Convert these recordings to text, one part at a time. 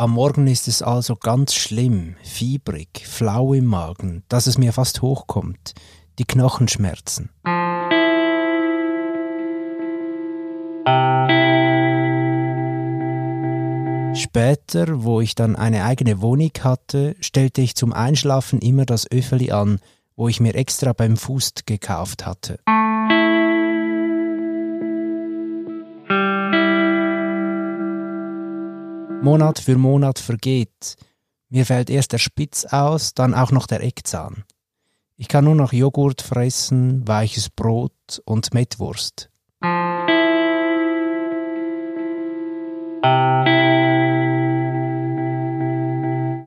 Am Morgen ist es also ganz schlimm, fiebrig, flau im Magen, dass es mir fast hochkommt. Die Knochenschmerzen. Später, wo ich dann eine eigene Wohnung hatte, stellte ich zum Einschlafen immer das Öffeli an, wo ich mir extra beim Fuß gekauft hatte. Monat für Monat vergeht. Mir fällt erst der Spitz aus, dann auch noch der Eckzahn. Ich kann nur noch Joghurt fressen, weiches Brot und Mettwurst.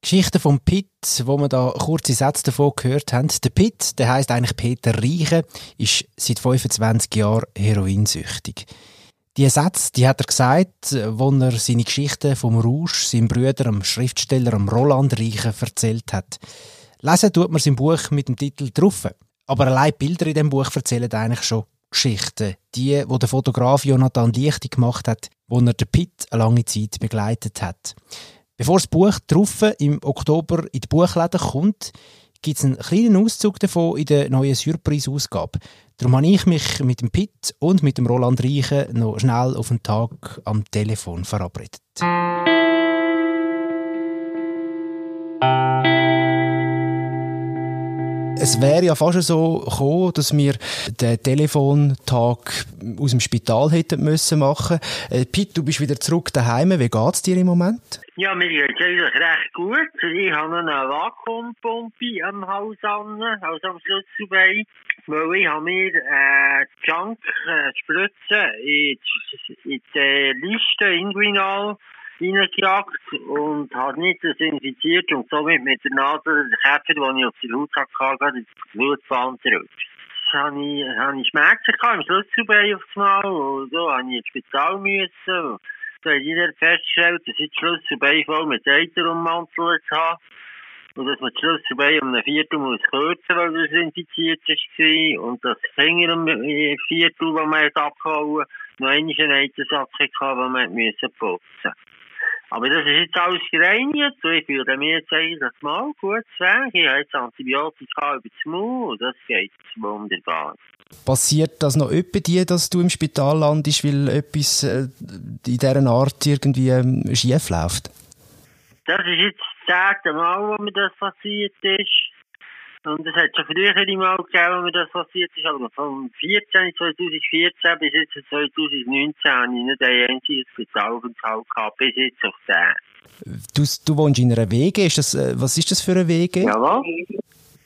Geschichte vom Pitt, wo wir da kurze Sätze davon gehört haben. Der Pitt, der heißt eigentlich Peter Reiche, ist seit 25 Jahren heroinsüchtig. Die Sätze, die hat er gesagt, wo er seine Geschichte vom Rausch seinem Bruder, dem Schriftsteller dem Roland Reiche, erzählt hat. Lesen tut man sein Buch mit dem Titel «Truffe». Aber allein Bilder in dem Buch erzählen eigentlich schon Geschichten. Die, wo der Fotograf Jonathan Lichti gemacht hat, wo er den Pitt eine lange Zeit begleitet hat. Bevor das Buch «Truffe» im Oktober in die Buchläden kommt, gibt es einen kleinen Auszug davon in der neuen Surprise-Ausgabe. Darum habe ich mich mit dem Pitt und mit dem Roland Reiche noch schnell auf den Tag am Telefon verabredet. Es wäre ja fast so gekommen, dass wir den Telefontag aus dem Spital hätten müssen machen. Äh, Pitt, du bist wieder zurück daheim. Wie geht es dir im Moment? Ja, mir geht es eigentlich recht gut. Ich habe eine Vakuumpumpe am Haus an, also am Schlüsselbein. Weil ich habe mir äh, Junk äh, Spritze in, in die Liste Inguinal reingejagt und habe nicht desinfiziert und somit mit der Nadel den Käfer, den ich auf die Haut hatte, in die Blutbahn drückt. habe ich, habe ich Schmerzen gehabt, im Schlüsselbein auf Mal und so habe ich ins Spital müssen. Da hat jeder festgestellt, dass ich das Schlüsselbein voll mit Eiter ummantelt habe. Und dass man das Schlüsselbein um ein Viertel muss kürzen, weil das infiziert war. Und das Finger um ein Viertel, das man abgehauen noch einmal einen Eitersack hatte, den man putzen musste. Aber das ist jetzt alles gereinigt und ich fühle mir jetzt eigentlich mal gut weg. Ich habe jetzt Antibiotika über das Maul und das geht wunderbar. Passiert das noch öppe dir, dass du im Spital landest, weil etwas äh, in dieser Art irgendwie ähm, schief läuft? Das ist jetzt das zehnte Mal, wo mir das passiert ist. Und es hat schon früher mal gegeben, wo mir das passiert ist, aber von 14, 2014 bis jetzt 2019 habe ich nicht ein einziges Spitalaufenthalt gehabt, bis jetzt auf den. Du, du wohnst in einer Wege, ist das, äh, was ist das für eine Wege? Jawohl.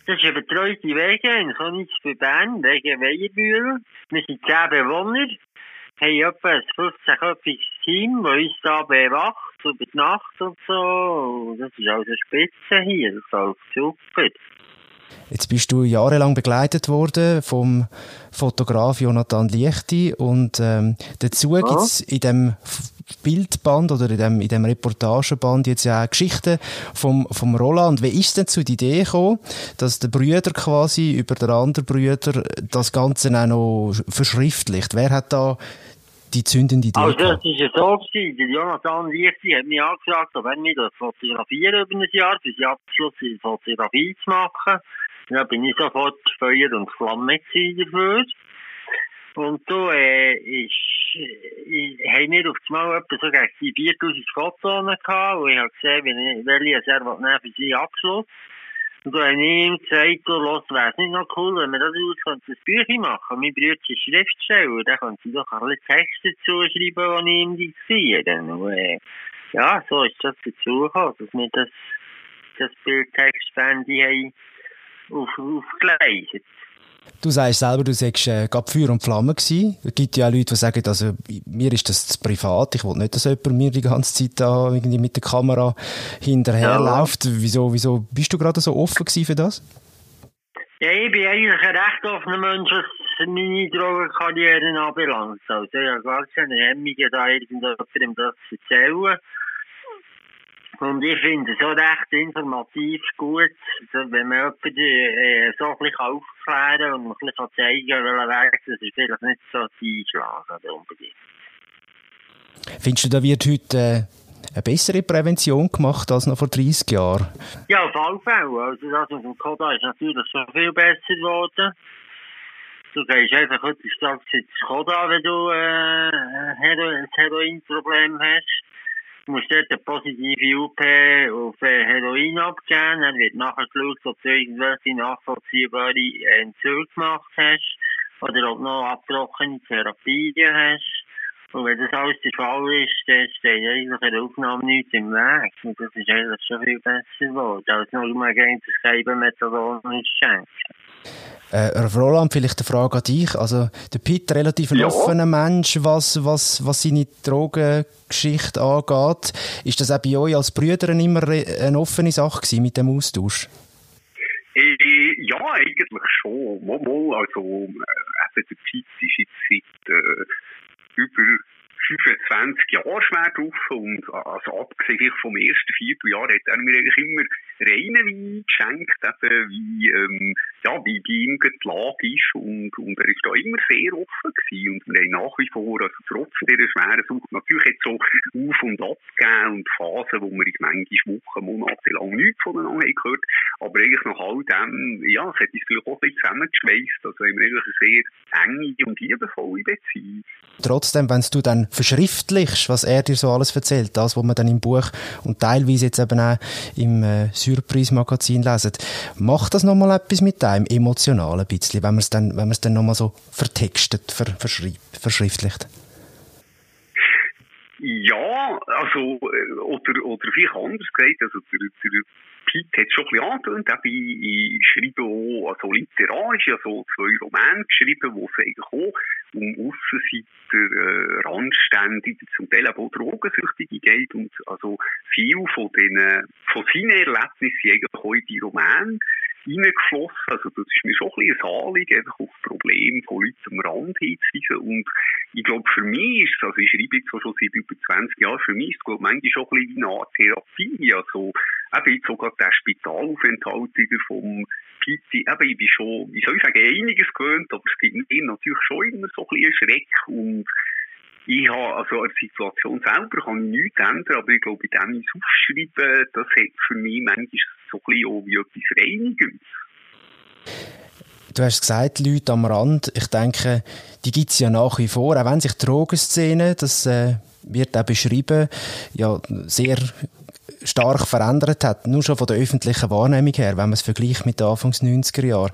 Das ist eine betreute Wege in Königs für Bern, Wege Weihenbühl. Wir sind 10 Bewohner, haben etwa ein 15-köpfiges Team, das uns da bewacht, über die Nacht und so. Das ist also spitze hier, das läuft super. Jetzt bist du jahrelang begleitet worden vom Fotograf Jonathan Liechti und ähm, dazu ja. gibt es in dem Bildband oder in dem, in dem Reportageband jetzt ja auch Geschichten vom, vom Roland. Wie ist denn zu der Idee gekommen, dass der Brüder quasi über den anderen Brüder das Ganze auch noch verschriftlicht? Wer hat da die zündende Idee? Also, das ist ja so gewesen. Der Jonathan Liechti hat mich angefragt, ob er mich fotografieren über ein Jahr, für seinen Abschluss in Fotografie zu machen. Ja, bin ich sofort Feuer und Flamme dafür. Und da äh, ist, äh, haben wir auf einmal etwa so gegen die 4000 Fotos gehabt und ich habe gesehen, welche er nehmen für seinen Abschluss. Und da habe ich ihm gesagt, du, los, wäre es nicht noch cool, wenn wir das aus könnte, ein Büchlein machen. Mein Bruder ist Schriftsteller, der könnte doch bisschen Texte zuschreiben, die ich ihm diktieren. Und, äh, ja, so ist das dazu gekommen, dass wir das, das Bildtextbände haben auf, aufgeleistet. Du sagst selber, du sagst, äh, gab Feuer und Flamme gewesen. Es gibt ja auch Leute, die sagen, also, mir ist das zu privat. Ich will nicht, dass jemand mir die ganze Zeit da irgendwie mit der Kamera hinterherläuft. Ja. Wieso, wieso bist du gerade so offen gewesen für das? Ja, ich bin eigentlich ein recht offener Mensch, was meine Drogenkarriere anbelangt. Also, ich habe gar keine Hemmungen, da irgendjemandem das zu erzählen. Und ich finde es auch recht informativ gut, wenn man jemanden äh, so ein bisschen aufklären und ein bisschen zeigen welchen Weg das ist vielleicht nicht so einschlagen unbedingt. Findest du, da wird heute äh, eine bessere Prävention gemacht als noch vor 30 Jahren. Ja, auf alle Fälle. Also das mit dem Koda ist natürlich schon viel besser geworden. Du gehst einfach heute Tag ins Koda, wenn du äh, ein Heroinproblem hast. Musst dort eine positive UP auf Heroin abgeben. Dann wird nachher geschaut, ob du irgendwelche nachvollziehbare Entzüge gemacht hast oder ob du noch abgebrochene Therapien hast. Und wenn das alles der Fall ist, dann steht eigentlich eine Aufnahme nichts im Weg. Und das ist eigentlich schon viel besser geworden, als nur mal gegen das Geben Methadon schenken. Äh, Roland, vielleicht eine Frage an dich. Also, der Pitt, relativ ein ja. offener Mensch, was, was, was seine Drogengeschichte angeht. Ist das auch bei euch als Brüdern immer eine offene Sache gewesen mit dem Austausch? Äh, ja, eigentlich schon. Mal, also, äh, der Pitt ist jetzt seit, äh, über 25 Jahre schwer drauf und also abgesehen vom ersten Vierteljahr hat er mir eigentlich immer reinen Wein geschenkt, eben wie, ähm, ja, wie bei ihm die Lage ist und, und er ist da immer sehr offen gewesen und wir haben nach wie vor, also trotz dieser schweren Sucht, natürlich jetzt so auf und ab gegeben und Phasen, wo wir manchmal Wochen, Monate lang nichts voneinander haben gehört, aber eigentlich nach all dem, ja, es hat uns vielleicht auch ein bisschen zusammengeschweißt, also haben wir eigentlich eine sehr enge und liebevolle Beziehung. Trotzdem, wenn du dann verschriftlichst, was er dir so alles erzählt, das, was man dann im Buch und teilweise jetzt eben auch im äh, Surprise-Magazin lesen, macht das nochmal etwas mit einem emotional ein bisschen, wenn man es dann, wenn man es dann nochmal so vertextet, ver, verschriftlicht? Ja, also, äh, oder, oder vielleicht anders gesagt, also der, der Pete hat es schon ein bisschen angetönt, ich, schreibe auch, also literarisch, also zwei Romane geschrieben, wo es eigentlich auch um Aussenseiter, äh, Randständige, zum Teil auch Drogensüchtige geht. Und also viel von den, von seinen Erlebnissen eigentlich auch in die Romane reingeflossen. Also das ist mir schon ein bisschen ein Anliegen, einfach auf Probleme von Leuten am Rand hinzuweisen. Und ich glaube, für mich ist also ich schreibe jetzt schon seit über 20 Jahren, für mich ist es, manchmal schon ein bisschen wie eine Art Therapie. Also, eben jetzt sogar der Spitalaufenthalt wieder vom Pizzi, eben, ich bin schon, wie soll ich sagen, einiges gewöhnt, aber es gibt mir natürlich schon immer so ein bisschen Schreck und ich habe, also der Situation selber kann ich nichts ändern, aber ich glaube, in dem ich aufschreiben, das hat für mich manchmal so ein bisschen auch wie etwas Reinigendes. Du hast gesagt, Leute am Rand, ich denke, die gibt es ja nach wie vor, auch wenn sich Drogenszene, das äh, wird auch beschrieben, ja, sehr stark verändert hat, nur schon von der öffentlichen Wahrnehmung her, wenn man es vergleicht mit den Anfangs 90er Jahren.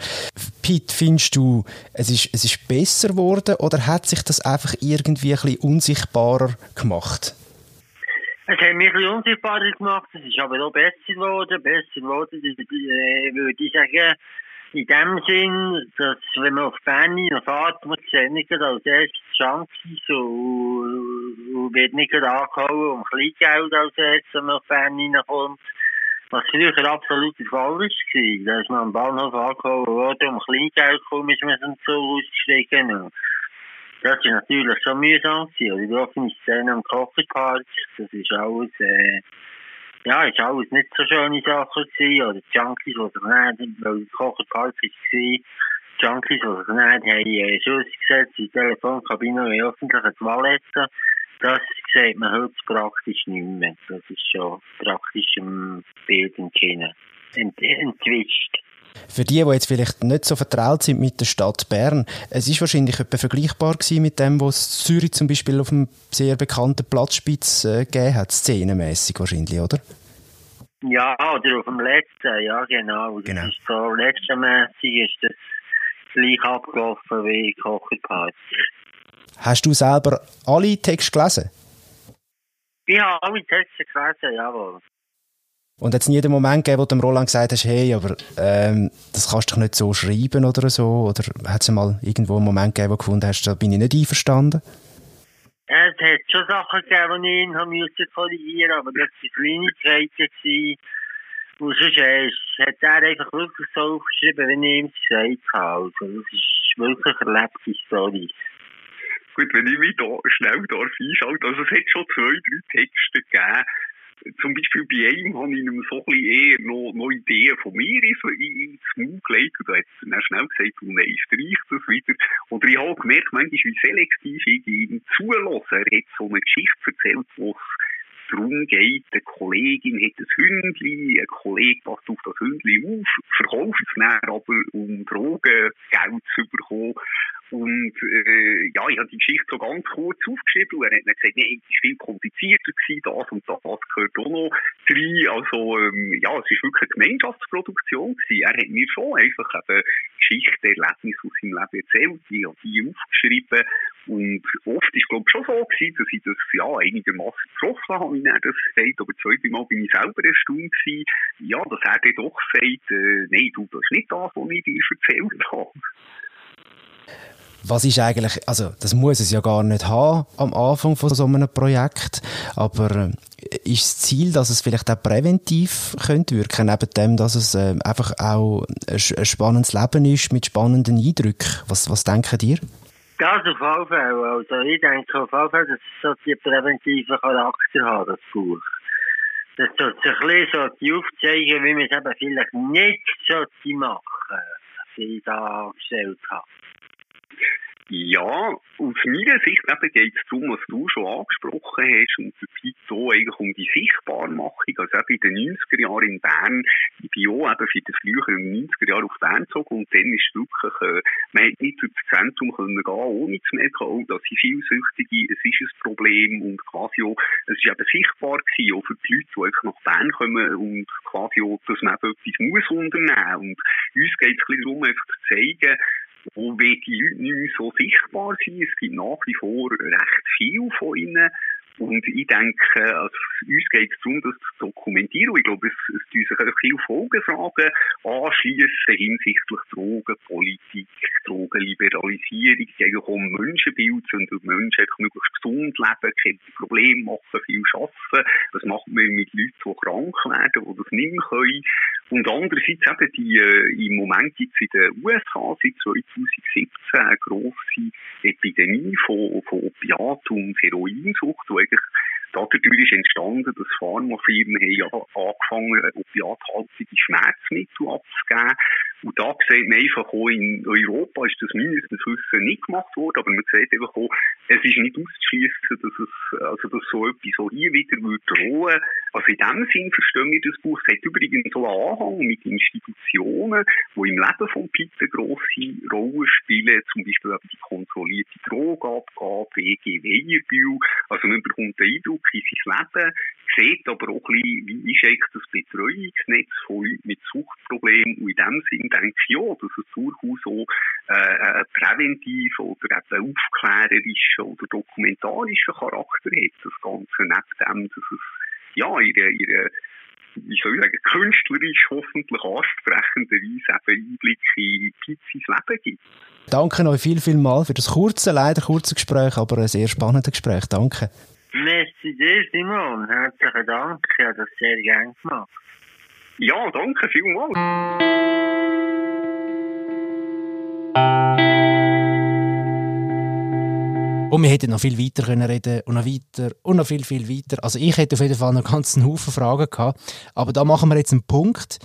Pete, findest du, es ist, es ist besser geworden oder hat sich das einfach irgendwie ein bisschen unsichtbarer gemacht? Es hat mich ein unsichtbarer gemacht, es ist aber auch besser geworden, besser geworden, äh, würde ich sagen, in dem Sinn, dass wenn man auf Berni noch fährt, man sieht nicht als erstes Junkies und wird nicht angehauen um Kleingeld als erstes, wenn man auf Berni kommt. Was früher absolut der Fall war. Da ist man am Bahnhof angehauen worden, um Kleingeld kaum ist man zum Zug ausgestiegen. Das war natürlich schon mühsam. Gewesen. Die offene Szene am Kocherpark, das ist alles... Äh, ja, war alles nicht so schöne Sachen gewesen, oder Junkies, die sich nicht, weil das Kocherpark war, Junkies, die sich nicht haben, Schuss gesetzt in die Telefonkabine in öffentlichen Toiletten. Das sieht man heute praktisch nicht mehr. Das ist schon praktisch im Bild entschieden. Ent entwischt. Für die, die jetzt vielleicht nicht so vertraut sind mit der Stadt Bern, es ist wahrscheinlich etwa vergleichbar gewesen mit dem, was Zürich zum Beispiel auf dem sehr bekannten Platzspitz äh, gegeben hat, szenenmässig wahrscheinlich, oder? Ja, oder auf dem letzten, ja genau. genau. Das ist so, letztenmässig ist das gleich abgelaufen wie Kocherpark. Hast du selber alle Texte gelesen? Ich habe alle Texte gelesen, jawohl. Und hat es nie den Moment gegeben, wo du dem Roland gesagt hast, hey, aber ähm, das kannst du doch nicht so schreiben oder so? Oder hat es mal irgendwo einen Moment gegeben, wo du gefunden hast, da bin ich nicht einverstanden? Es hat schon Sachen gegeben, die ich ihn musste korrigieren aber das waren Kleinigkeiten. Und sonst äh, hat er einfach wirklich so aufgeschrieben, wie ich ihm gesagt habe. Also, das ist wirklich eine erlebte Story. Gut, wenn ich mich da schnell darf einschalte, also es hat schon zwei, drei Texte gegeben, zum Beispiel bei einem habe ich ihm so ein bisschen eher noch, noch Ideen von mir so ins Mund gelegt und da hat dann schnell gesagt, oh nein, streich das wieder. Oder ich habe gemerkt, manchmal, wie selektiv ich ihm zulasse. Er hat so eine Geschichte erzählt, wo es darum geht, eine Kollegin hat ein Hündli, ein Kollege passt auf das Hündli auf, verkauft es dann aber, um Drogengeld zu bekommen. Und äh, ja, ich habe die Geschichte so ganz kurz aufgeschrieben und er hat dann gesagt, nee, es war viel komplizierter gewesen, das und das gehört auch noch rein. Also ähm, ja, es war wirklich eine Gemeinschaftsproduktion gewesen. Er hat mir schon einfach eben Geschichten, Erlebnisse aus seinem Leben erzählt, die habe die aufgeschrieben und oft ist glaube ich schon so gewesen, dass ich das ja einigermaßen getroffen habe, wie er das sagt, aber zweite Mal bin ich selber erstaunt gewesen, ja, dass er dann doch sagt, äh, nein, du, das ist nicht das, was ich dir erzählt habe. Was ist eigentlich, also das muss es ja gar nicht haben am Anfang von so einem Projekt, aber äh, ist das Ziel, dass es vielleicht auch präventiv könnte wirken, neben dem, dass es äh, einfach auch ein, spannendes Leben ist mit spannenden Eindrücken? Was, was denken ihr? Das auf jeden Fall. Also ich denke auf jeden Fall, dass es so die präventiven Charakter hat, das Buch. Das sollte sich ein bisschen so aufzeigen, wie man es eben vielleicht nicht sollte machen, was ich da gestellt habe. Ja, aus meiner Sicht geht es darum, was du schon angesprochen hast, und es geht so eigentlich um die Sichtbarmachung. Also eben in den 90er Jahren in Bern, ich bin auch eben für den früheren 90er Jahren auf Bern gezogen und dann ist wirklich, äh, man hat nicht ins Zentrum können gehen, ohne zu merken, oh, das sind Vielsüchtige, es ist ein Problem und quasi auch, es ist eben sichtbar gewesen, auch für die Leute, die einfach nach Bern kommen und quasi auch, dass man eben etwas muss unternehmen. Und uns geht es ein bisschen darum, einfach zu zeigen, wo die Leute nicht mehr so sichtbar sind. Es gibt nach wie vor recht viel von ihnen. Und ich denke, also uns geht es darum, das zu dokumentieren. Ich glaube, es, es tun sich viele Folgefragen anschließen hinsichtlich Drogenpolitik, Drogenliberalisierung, eigentlich um Menschenbild und Menschen einfach möglichst gesund leben, keine Probleme machen, viel arbeiten. Das macht man mit Leuten, die krank werden, die das nicht mehr können. Und andererseits eben die, äh, im Moment gibt es in den USA seit 2017 eine grosse Epidemie von, von Opiat- und Heroinsucht, die eigentlich dadurch ist entstanden, dass Pharmafirmen haben angefangen, opiathaltige Schmerzmittel abzugeben. Und da sieht man einfach auch in Europa ist das mindestens Wissen nicht gemacht worden, aber man sieht einfach auch, es ist nicht auszuschließen, dass es, also dass so etwas auch hier wieder würde drohen. Also in dem Sinn verstehen wir das Buch. Es hat übrigens so einen Anhang mit Institutionen, die im Leben von eine grosse Rolle spielen, zum Beispiel die kontrollierte Drogenabgabe, WG Weyerbühl. Also man bekommt den Eindruck in sein Leben, sieht aber auch ein bisschen, wie ist das Betreuungsnetz von Leuten mit Suchtproblemen. Und in dem Sinn denke ich ja, dass es durchaus auch äh, einen präventiv oder eben aufklärerischen oder dokumentarischen Charakter hat. Das Ganze neben dem, dass es ja ihre, ihre wie soll ich sagen, künstlerisch hoffentlich ansprechende Weise eben Einblick in Pizzis Leben gibt. Danke euch viel, viel mal für das kurze, leider kurze Gespräch, aber ein sehr spannendes Gespräch. Danke. Merci dir, Simon. Herzlichen Dank. Ich habe das sehr gerne gemacht. Ja, danke vielmals. Und wir hätten noch viel weiter können reden und noch weiter und noch viel, viel weiter. Also ich hätte auf jeden Fall noch ganzen Haufen Fragen gehabt. Aber da machen wir jetzt einen Punkt.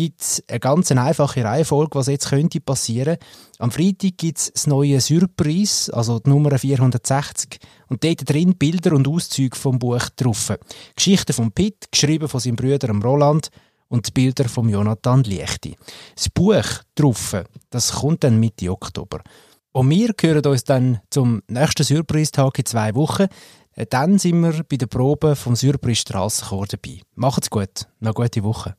Gibt es eine ganz einfache Reihenfolge, was jetzt könnte passieren. Am Freitag gibt es das neue Surprise, also die Nummer 460. Und dort drin Bilder und Auszüge vom Buch drauf. Geschichten von Pitt, geschrieben von seinem Bruder Roland und die Bilder von Jonathan Liechti. Das Buch drauf, das kommt dann Mitte Oktober. Und wir hören uns dann zum nächsten Surprise-Tag in zwei Wochen. Dann sind wir bei der Probe vom Surprise Strassenchor dabei. Macht's gut. Noch gute Woche.